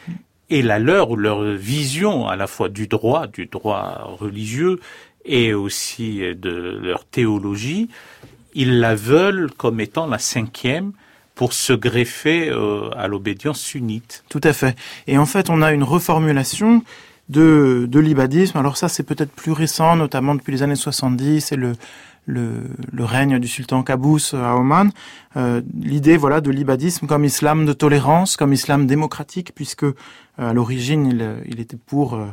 et la leur leur vision à la fois du droit, du droit religieux et aussi de leur théologie, ils la veulent comme étant la cinquième pour se greffer euh, à l'obédience sunnite. Tout à fait. Et en fait, on a une reformulation de, de l'ibadisme. Alors ça, c'est peut-être plus récent, notamment depuis les années 70 et le, le, le règne du sultan Qaboos à Oman. Euh, L'idée, voilà, de l'ibadisme comme islam de tolérance, comme islam démocratique, puisque euh, à l'origine, il, il, était pour euh,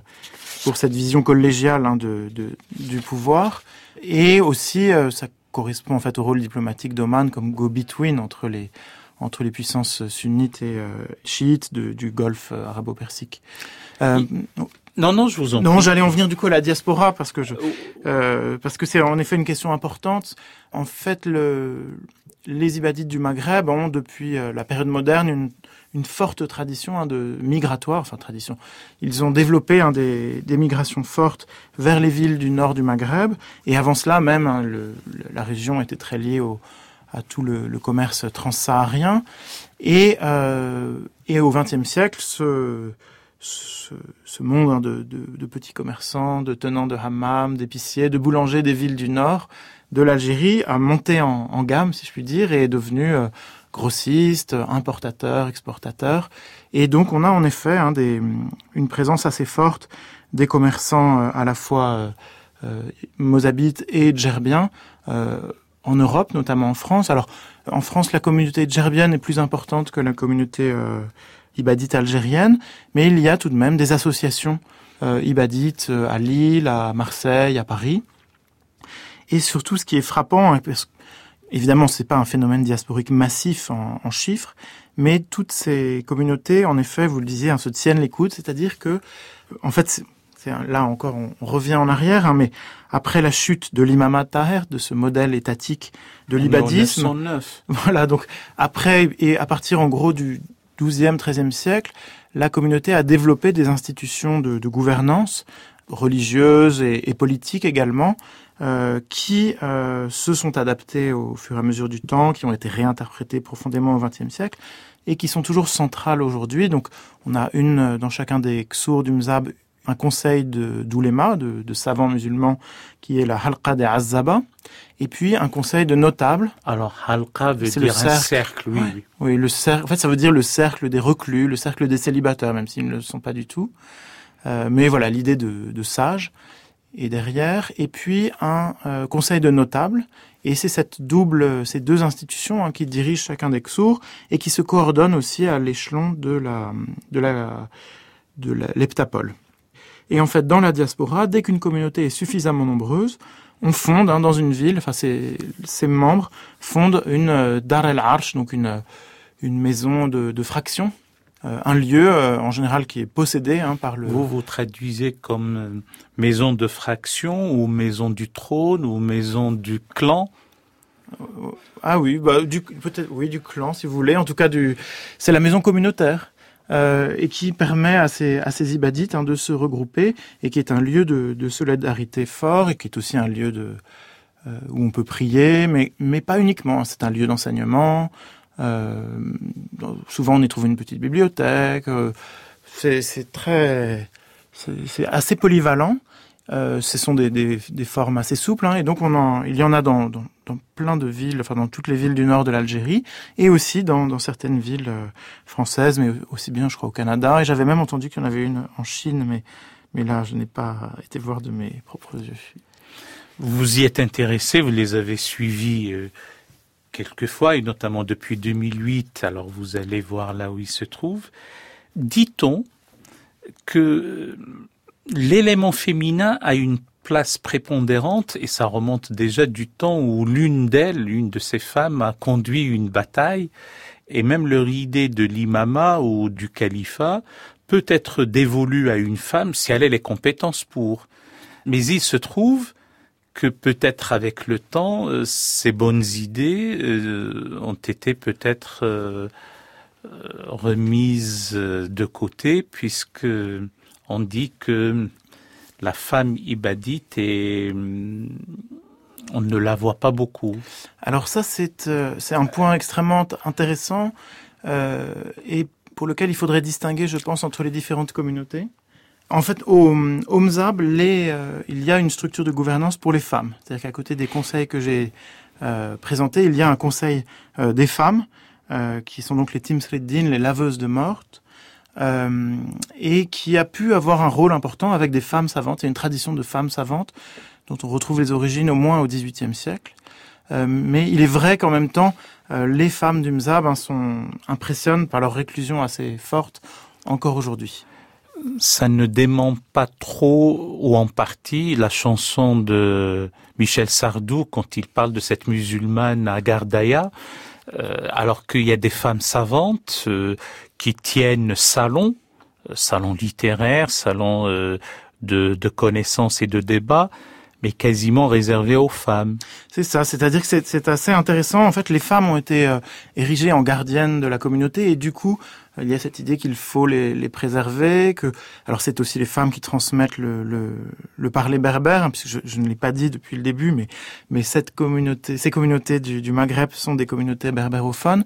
pour cette vision collégiale hein, de, de, du pouvoir, et aussi euh, ça correspond en fait au rôle diplomatique d'Oman comme go-between entre les entre les puissances sunnites et euh, chiites de, du Golfe arabo-persique. Euh, non, non, je vous en Non, j'allais en venir du coup à la diaspora parce que je, euh, parce que c'est en effet une question importante. En fait, le, les ibadites du Maghreb ont depuis la période moderne une, une forte tradition hein, de migratoire, enfin tradition. Ils ont développé hein, des, des, migrations fortes vers les villes du nord du Maghreb et avant cela même, hein, le, la région était très liée au, à tout le, le commerce transsaharien et, euh, et au XXe siècle, ce ce, monde hein, de, petits commerçants, de tenants de hammam, d'épiciers, de boulangers des villes du nord de l'Algérie a monté en, gamme, si je puis dire, et est devenu euh, grossiste, importateur, exportateur. Et donc on a en effet hein, une présence assez forte des commerçants euh, à la fois euh, mozabites et djerbiens en Europe, notamment en France. Alors en France, la communauté djerbienne est plus importante que la communauté euh, ibadite algérienne, mais il y a tout de même des associations euh, ibadites euh, à Lille, à Marseille, à Paris. Et surtout, ce qui est frappant, parce évidemment, c'est pas un phénomène diasporique massif en, en, chiffres, mais toutes ces communautés, en effet, vous le disiez, hein, se tiennent l'écoute, c'est-à-dire que, en fait, là encore, on, revient en arrière, hein, mais après la chute de l'imam Taher, de ce modèle étatique de l'ibadisme, voilà, donc après et à partir en gros du 12e, 13e siècle, la communauté a développé des institutions de, gouvernance religieuses et, et politiques également, euh, qui euh, se sont adaptées au fur et à mesure du temps, qui ont été réinterprétées profondément au XXe siècle et qui sont toujours centrales aujourd'hui. Donc, on a une dans chacun des ksur du Mzab un conseil de d'ouléma, de, de, savants musulmans, qui est la halqa des Azzaba, et puis un conseil de notables. Alors, halqa veut dire le cercle. un cercle, oui, oui. Oui, le cercle, en fait, ça veut dire le cercle des reclus, le cercle des célibataires, même s'ils ne le sont pas du tout. Euh, mais voilà, l'idée de, de sage est derrière, et puis un euh, conseil de notables, et c'est cette double, ces deux institutions hein, qui dirigent chacun des Ksours et qui se coordonnent aussi à l'échelon de la, de la, de l'heptapole. Et en fait, dans la diaspora, dès qu'une communauté est suffisamment nombreuse, on fonde hein, dans une ville, enfin ses, ses membres fondent une euh, Dar el Arsh, donc une, une maison de, de fraction, euh, un lieu euh, en général qui est possédé hein, par le. Vous vous traduisez comme euh, maison de fraction ou maison du trône ou maison du clan? Ah oui, bah, du, peut-être oui du clan si vous voulez. En tout cas, du, c'est la maison communautaire euh, et qui permet à ces, ibadites hein, de se regrouper et qui est un lieu de, solidarité fort et qui est aussi un lieu euh, où on peut prier, mais, pas uniquement. C'est un lieu d'enseignement. Euh, souvent, on y trouve une petite bibliothèque. C'est très, c'est assez polyvalent. Ce sont des, formes assez souples, hein, et donc il y en a dans, plein de villes, enfin dans toutes les villes du nord de l'Algérie, et aussi dans, certaines villes euh, françaises, mais aussi bien, je crois, au Canada. Et j'avais même entendu qu'il y en avait une en Chine, mais, mais là, je n'ai pas été voir de mes propres yeux. Vous y êtes intéressé, vous les avez suivis euh, quelquefois, et notamment depuis 2008. Alors vous allez voir là où ils se trouvent. Dit-on que l'élément féminin a une place prépondérante et ça remonte déjà du temps où l'une d'elles, l'une de ces femmes, a conduit une bataille et même leur idée de l'imama ou du califat peut être dévolue à une femme si elle a les compétences pour. Mais il se trouve que peut-être avec le temps, euh, ces bonnes idées euh, ont été peut-être euh, remises de côté, puisque on dit que la femme ibadite et on ne la voit pas beaucoup. Alors ça, c'est c'est un point extrêmement intéressant et pour lequel il faudrait distinguer, je pense, entre les différentes communautés. En fait, au, au MZAB, euh, il y a une structure de gouvernance pour les femmes. C'est-à-dire qu'à côté des conseils que j'ai euh, présentés, il y a un conseil euh, des femmes, qui sont donc les Timsreddin, les laveuses de mortes, et qui a pu avoir un rôle important avec des femmes savantes. A une tradition de femmes savantes dont on retrouve les origines au moins au XVIIIe siècle. mais il est vrai qu'en même temps, les femmes du Mzab hein, sont, impressionnent par leur réclusion assez forte encore aujourd'hui ça ne dément pas trop ou en partie la chanson de Michel Sardou quand il parle de cette musulmane à Gardaya, euh, alors qu'il y a des femmes savantes euh, qui tiennent salon, euh, salon littéraire, salon de, de connaissances et de débats, mais quasiment réservé aux femmes. C'est ça, c'est-à-dire que c'est assez intéressant. En fait, les femmes ont été érigées en gardiennes de la communauté et du coup, il y a cette idée qu'il faut les, les, préserver, que alors c'est aussi les femmes qui transmettent le, le, le parler berbère, hein, puisque je, je ne l'ai pas dit depuis le début, mais mais cette communauté, ces communautés du, du Maghreb sont des communautés berbérophones,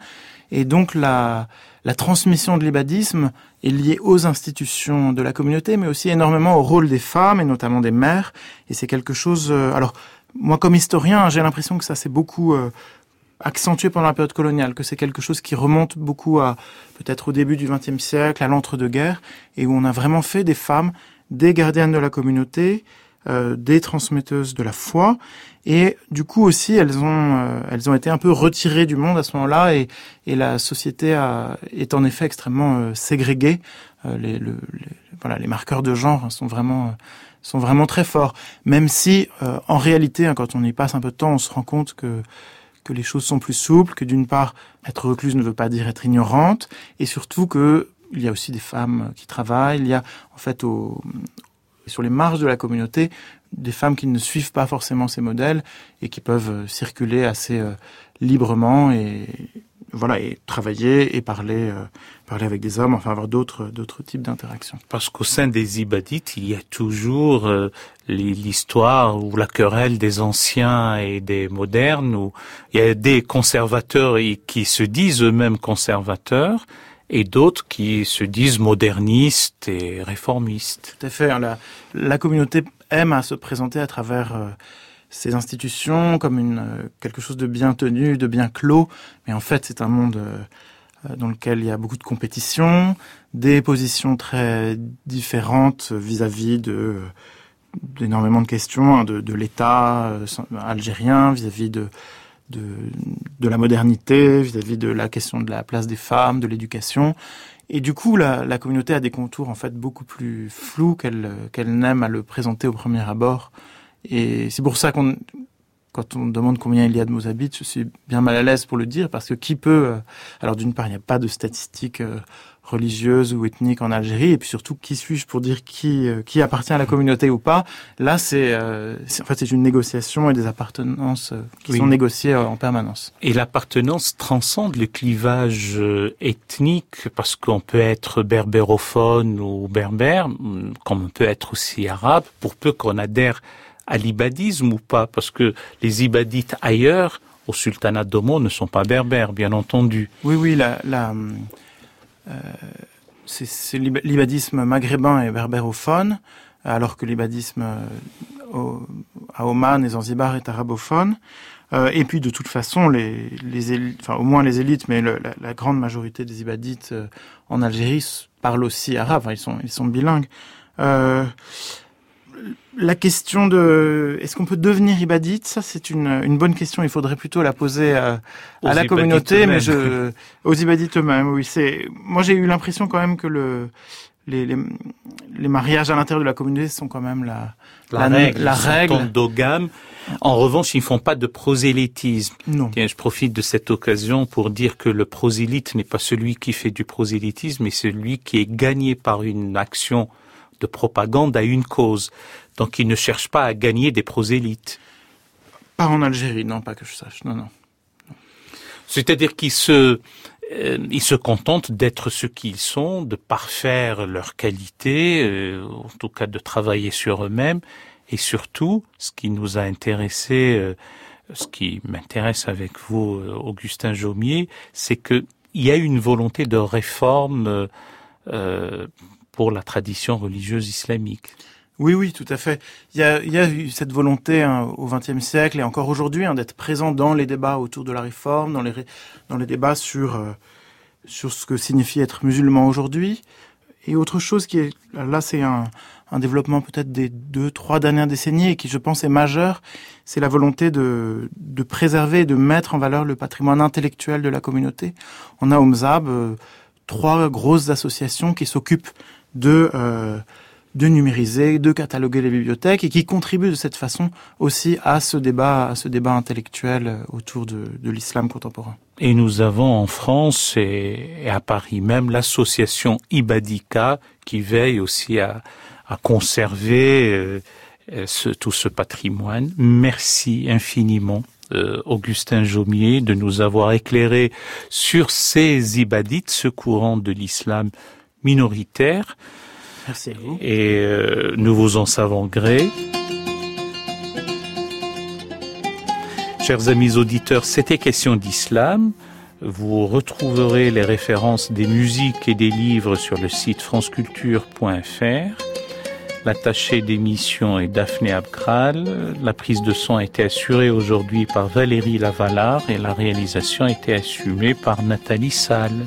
et donc la la transmission de l'ibadisme est liée aux institutions de la communauté, mais aussi énormément au rôle des femmes et notamment des mères, et c'est quelque chose. Euh, alors moi, comme historien, j'ai l'impression que ça s'est beaucoup euh, accentué pendant la période coloniale, que c'est quelque chose qui remonte beaucoup à peut-être au début du XXe siècle, à l'entre-deux-guerres, et où on a vraiment fait des femmes des gardiennes de la communauté, euh, des transmetteuses de la foi, et du coup aussi elles ont euh, elles ont été un peu retirées du monde à ce moment-là, et, et la société a, est en effet extrêmement euh, ségrégée. Euh, les, le, les, voilà, les marqueurs de genre sont vraiment sont vraiment très forts, même si en réalité, hein, quand on y passe un peu de temps, on se rend compte que que les choses sont plus souples, que d'une part, être recluse ne veut pas dire être ignorante, et surtout que il y a aussi des femmes qui travaillent, il y a en fait sur les marges de la communauté des femmes qui ne suivent pas forcément ces modèles et qui peuvent circuler assez euh, librement et voilà et travailler et parler euh, parler avec des hommes enfin avoir d'autres d'autres types d'interactions parce qu'au sein des ibadites il y a toujours euh, l'histoire ou la querelle des anciens et des modernes où il y a des conservateurs qui se disent eux-mêmes conservateurs et d'autres qui se disent modernistes et réformistes. Tout à fait. Hein, la, la communauté aime à se présenter à travers euh, ces institutions comme une euh, quelque chose de bien tenu, de bien clos, mais en fait c'est un monde euh, dans lequel il y a beaucoup de compétition, des positions très différentes vis-à-vis de d'énormément de questions hein, de, l'État algérien vis-à-vis de, de, de la modernité, vis-à-vis de la question de la place des femmes, de l'éducation. Et du coup, la, la, communauté a des contours en fait beaucoup plus flous qu'elle qu'elle n'aime à le présenter au premier abord. Et c'est pour ça qu'on quand on demande combien il y a de Mozabites, je suis bien mal à l'aise pour le dire, parce que qui peut... Euh, alors d'une part, il n'y a pas de statistiques euh, religieuses ou ethniques en Algérie, et puis surtout, qui suis-je pour dire qui, euh, qui appartient à la communauté ou pas? Là, c'est en fait c'est une négociation et des appartenances qui oui. sont négociées en permanence. Et l'appartenance transcende le clivage ethnique, parce qu'on peut être berbérophone ou berbère, comme on peut être aussi arabe, pour peu qu'on adhère à l'ibadisme ou pas Parce que les ibadites ailleurs, au sultanat d'Oman, ne sont pas berbères, bien entendu. Oui, oui, la, euh, c'est l'ibadisme maghrébin et berbérophone, alors que l'ibadisme euh, à Oman et Zanzibar est arabophone. Euh, et puis de toute façon, au moins les élites, mais la, grande majorité des ibadites en Algérie parlent aussi arabe. Ils sont bilingues. La question de est-ce qu'on peut devenir ibadite, ça c'est une, une bonne question. Il faudrait plutôt la poser à, à la communauté, mais je aux ibadites eux-mêmes. Oui, c'est moi j'ai eu l'impression quand même que le les, les, les mariages à l'intérieur de la communauté sont quand même la la, la règle. La règle. Endogame. En revanche, ils font pas de prosélytisme. Non. Tiens, je profite de cette occasion pour dire que le prosélyte n'est pas celui qui fait du prosélytisme, mais celui qui est gagné par une action de propagande à une cause. Donc ils ne cherchent pas à gagner des prosélytes. Pas en Algérie, non, pas que je sache, non, non. C'est-à-dire qu'ils se, euh, ils se contentent d'être ce qu'ils sont, de parfaire leurs qualités, euh, en tout cas de travailler sur eux-mêmes, et surtout, ce qui nous a intéressé, euh, ce qui m'intéresse avec vous, Augustin Jaumier, c'est que il y a une volonté de réforme pour la tradition religieuse islamique. Oui, oui, tout à fait. Il y a, eu cette volonté hein, au XXe siècle et encore aujourd'hui hein, d'être présent dans les débats autour de la réforme, dans les, débats sur, euh, sur ce que signifie être musulman aujourd'hui. Et autre chose qui est, là c'est un, développement peut-être des deux, trois dernières décennies et qui je pense est majeur, c'est la volonté de, de préserver et de mettre en valeur le patrimoine intellectuel de la communauté. On a au MZAB euh, trois grosses associations qui s'occupent de... Euh, de numériser, de cataloguer les bibliothèques et qui contribue de cette façon aussi à ce débat, à ce débat intellectuel autour de, de l'islam contemporain. Et nous avons en France et, à Paris même l'association Ibadika qui veille aussi à, à conserver euh, ce, tout ce patrimoine. Merci infiniment. Euh, Augustin Jaumier de nous avoir éclairé sur ces ibadites, ce courant de l'islam minoritaire. Merci à vous. Et euh, nous vous en savons gré. Chers amis auditeurs, c'était question d'islam. Vous retrouverez les références des musiques et des livres sur le site franceculture.fr. L'attaché d'émission est Daphné Abkral. La prise de son a été assurée aujourd'hui par Valérie Lavalard et la réalisation a été assumée par Nathalie Salle.